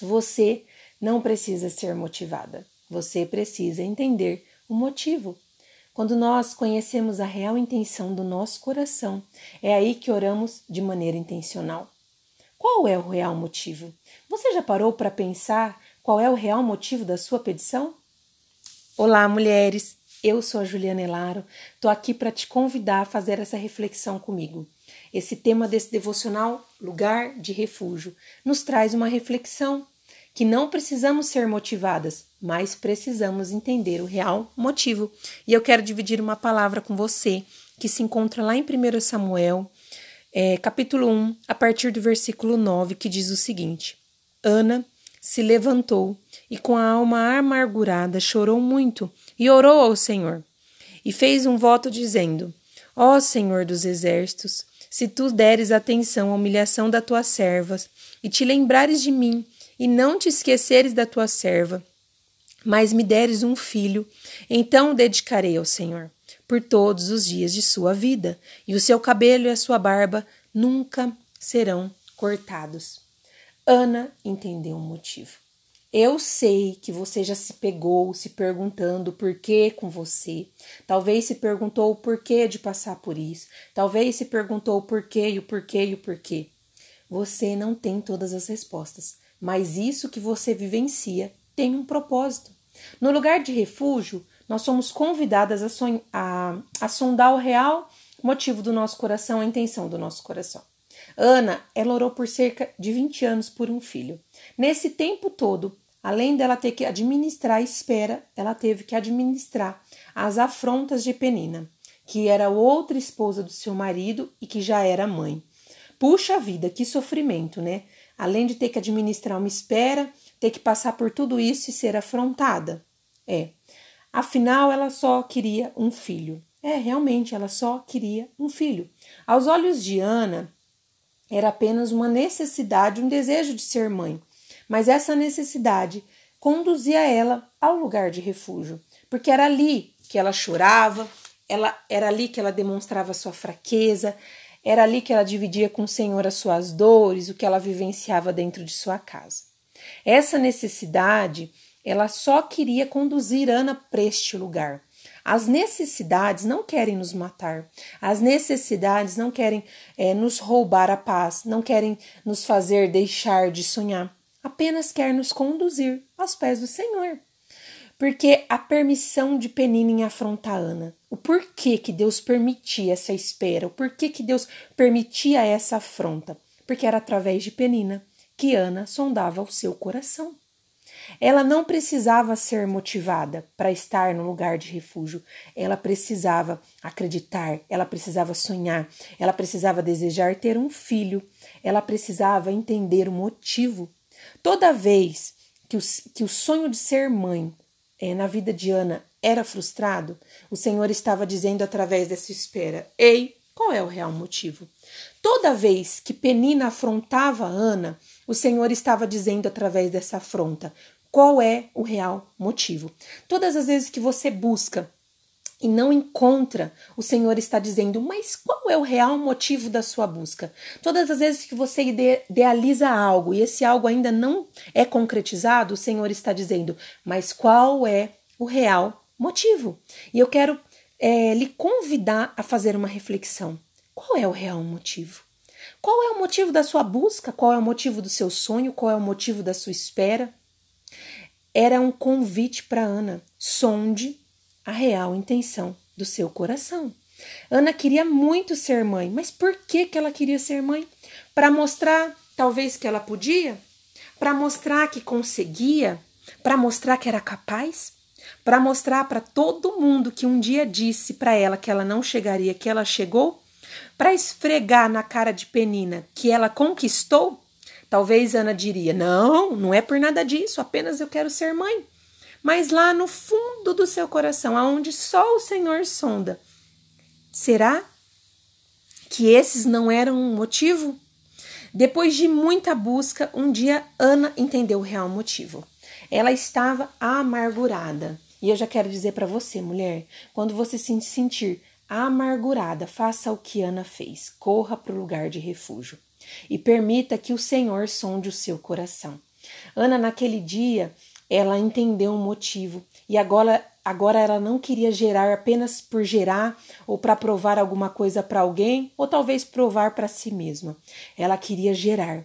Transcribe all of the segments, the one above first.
Você não precisa ser motivada. Você precisa entender o motivo. Quando nós conhecemos a real intenção do nosso coração, é aí que oramos de maneira intencional. Qual é o real motivo? Você já parou para pensar qual é o real motivo da sua petição? Olá, mulheres! Eu sou a Juliana Elaro, estou aqui para te convidar a fazer essa reflexão comigo. Esse tema desse devocional, Lugar de Refúgio, nos traz uma reflexão que não precisamos ser motivadas, mas precisamos entender o real motivo. E eu quero dividir uma palavra com você que se encontra lá em 1 Samuel, é, capítulo 1, a partir do versículo 9, que diz o seguinte: Ana se levantou e, com a alma amargurada, chorou muito e orou ao Senhor. E fez um voto dizendo: Ó Senhor dos exércitos, se tu deres atenção à humilhação da tua serva e te lembrares de mim e não te esqueceres da tua serva, mas me deres um filho, então o dedicarei ao Senhor por todos os dias de sua vida, e o seu cabelo e a sua barba nunca serão cortados. Ana entendeu o motivo. Eu sei que você já se pegou se perguntando por que com você. Talvez se perguntou o porquê de passar por isso. Talvez se perguntou o porquê e o porquê e o porquê. Você não tem todas as respostas, mas isso que você vivencia tem um propósito. No lugar de refúgio, nós somos convidadas a, a, a sondar o real motivo do nosso coração, a intenção do nosso coração. Ana, ela orou por cerca de 20 anos por um filho. Nesse tempo todo, além dela ter que administrar a espera, ela teve que administrar as afrontas de Penina, que era outra esposa do seu marido e que já era mãe. Puxa vida, que sofrimento, né? Além de ter que administrar uma espera, ter que passar por tudo isso e ser afrontada. É. Afinal, ela só queria um filho. É, realmente, ela só queria um filho. Aos olhos de Ana, era apenas uma necessidade, um desejo de ser mãe. Mas essa necessidade conduzia ela ao lugar de refúgio, porque era ali que ela chorava, ela era ali que ela demonstrava sua fraqueza, era ali que ela dividia com o Senhor as suas dores, o que ela vivenciava dentro de sua casa. Essa necessidade, ela só queria conduzir Ana para este lugar. As necessidades não querem nos matar, as necessidades não querem é, nos roubar a paz, não querem nos fazer deixar de sonhar, apenas quer nos conduzir aos pés do Senhor. Porque a permissão de Penina em afrontar Ana, o porquê que Deus permitia essa espera, o porquê que Deus permitia essa afronta, porque era através de Penina que Ana sondava o seu coração. Ela não precisava ser motivada para estar no lugar de refúgio. Ela precisava acreditar, ela precisava sonhar, ela precisava desejar ter um filho, ela precisava entender o motivo. Toda vez que o, que o sonho de ser mãe é, na vida de Ana era frustrado, o Senhor estava dizendo através dessa espera: Ei, qual é o real motivo? Toda vez que Penina afrontava Ana, o Senhor estava dizendo através dessa afronta: qual é o real motivo? Idealiza as vezes que você busca e não encontra, o Senhor está dizendo, mas qual é o real motivo da sua busca? Todas as vezes que você idealiza algo e esse algo ainda não é concretizado, o Senhor está dizendo, mas qual é o real motivo? E eu quero é, lhe convidar a fazer uma reflexão. Qual é o real motivo? Qual é o motivo da sua busca? Qual é o motivo do seu sonho? Qual é o motivo da sua espera? era um convite para Ana. Sonde a real intenção do seu coração. Ana queria muito ser mãe, mas por que, que ela queria ser mãe? Para mostrar, talvez, que ela podia? Para mostrar que conseguia? Para mostrar que era capaz? Para mostrar para todo mundo que um dia disse para ela que ela não chegaria, que ela chegou? Para esfregar na cara de Penina que ela conquistou? Talvez Ana diria: Não, não é por nada disso, apenas eu quero ser mãe. Mas lá no fundo do seu coração, aonde só o Senhor sonda, será que esses não eram um motivo? Depois de muita busca, um dia Ana entendeu o real motivo. Ela estava amargurada. E eu já quero dizer para você, mulher, quando você se sentir amargurada, faça o que Ana fez. Corra para o lugar de refúgio e permita que o Senhor sonde o seu coração. Ana, naquele dia, ela entendeu o motivo e agora, agora ela não queria gerar apenas por gerar ou para provar alguma coisa para alguém ou talvez provar para si mesma. Ela queria gerar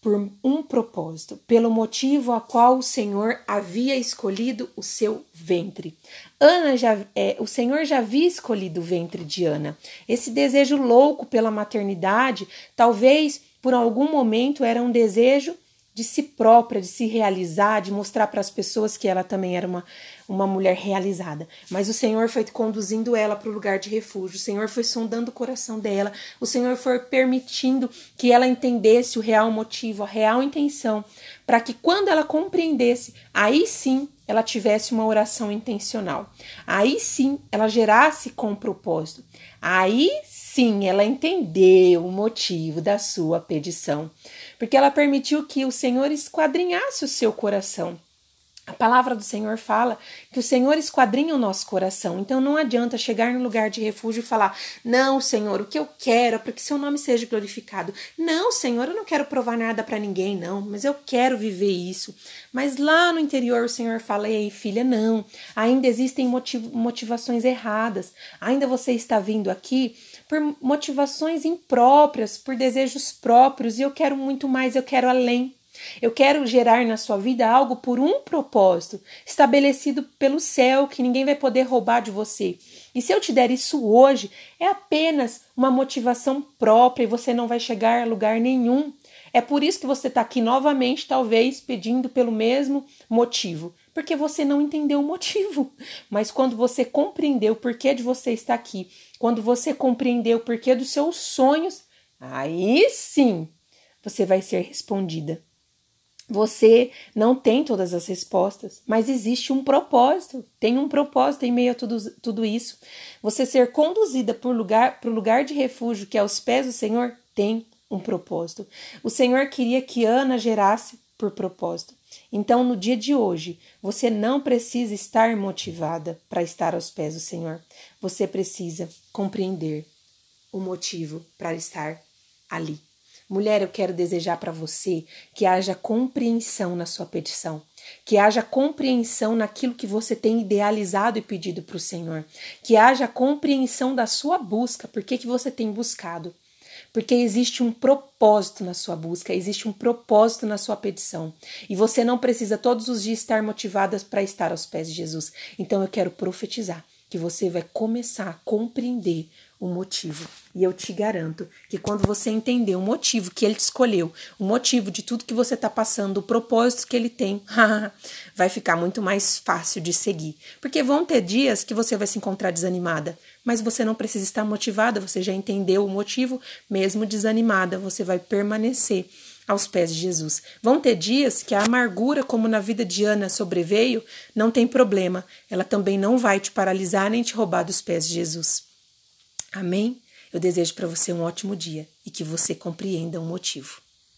por um propósito, pelo motivo a qual o Senhor havia escolhido o seu ventre. Ana já, é, o Senhor já havia escolhido o ventre de Ana. Esse desejo louco pela maternidade, talvez por algum momento era um desejo de si própria, de se realizar, de mostrar para as pessoas que ela também era uma, uma mulher realizada. Mas o Senhor foi conduzindo ela para o lugar de refúgio, o Senhor foi sondando o coração dela, o Senhor foi permitindo que ela entendesse o real motivo, a real intenção, para que quando ela compreendesse, aí sim ela tivesse uma oração intencional. Aí sim ela gerasse com propósito. Aí sim ela entendeu o motivo da sua petição porque ela permitiu que o Senhor esquadrinhasse o seu coração. A palavra do Senhor fala que o Senhor esquadrinha o nosso coração. Então não adianta chegar no lugar de refúgio e falar: Não, Senhor, o que eu quero é para que seu nome seja glorificado. Não, Senhor, eu não quero provar nada para ninguém, não, mas eu quero viver isso. Mas lá no interior o Senhor fala: Ei, filha, não, ainda existem motiv motivações erradas. Ainda você está vindo aqui por motivações impróprias, por desejos próprios, e eu quero muito mais, eu quero além. Eu quero gerar na sua vida algo por um propósito, estabelecido pelo céu, que ninguém vai poder roubar de você. E se eu te der isso hoje, é apenas uma motivação própria e você não vai chegar a lugar nenhum. É por isso que você está aqui novamente, talvez pedindo pelo mesmo motivo, porque você não entendeu o motivo. Mas quando você compreendeu o porquê de você estar aqui quando você compreender o porquê dos seus sonhos, aí sim você vai ser respondida. Você não tem todas as respostas, mas existe um propósito. Tem um propósito em meio a tudo, tudo isso. Você ser conduzida para o lugar, lugar de refúgio, que é aos pés do Senhor, tem um propósito. O Senhor queria que Ana gerasse por propósito. Então, no dia de hoje, você não precisa estar motivada para estar aos pés do Senhor. Você precisa compreender o motivo para estar ali. Mulher, eu quero desejar para você que haja compreensão na sua petição, que haja compreensão naquilo que você tem idealizado e pedido para o Senhor, que haja compreensão da sua busca, por que, você tem buscado porque existe um propósito na sua busca, existe um propósito na sua petição. E você não precisa todos os dias estar motivada para estar aos pés de Jesus. Então eu quero profetizar que você vai começar a compreender o motivo. E eu te garanto que quando você entender o motivo que ele te escolheu, o motivo de tudo que você está passando, o propósito que ele tem, vai ficar muito mais fácil de seguir. Porque vão ter dias que você vai se encontrar desanimada, mas você não precisa estar motivada, você já entendeu o motivo, mesmo desanimada, você vai permanecer aos pés de Jesus. Vão ter dias que a amargura, como na vida de Ana sobreveio, não tem problema, ela também não vai te paralisar nem te roubar dos pés de Jesus. Amém? Eu desejo para você um ótimo dia e que você compreenda o motivo.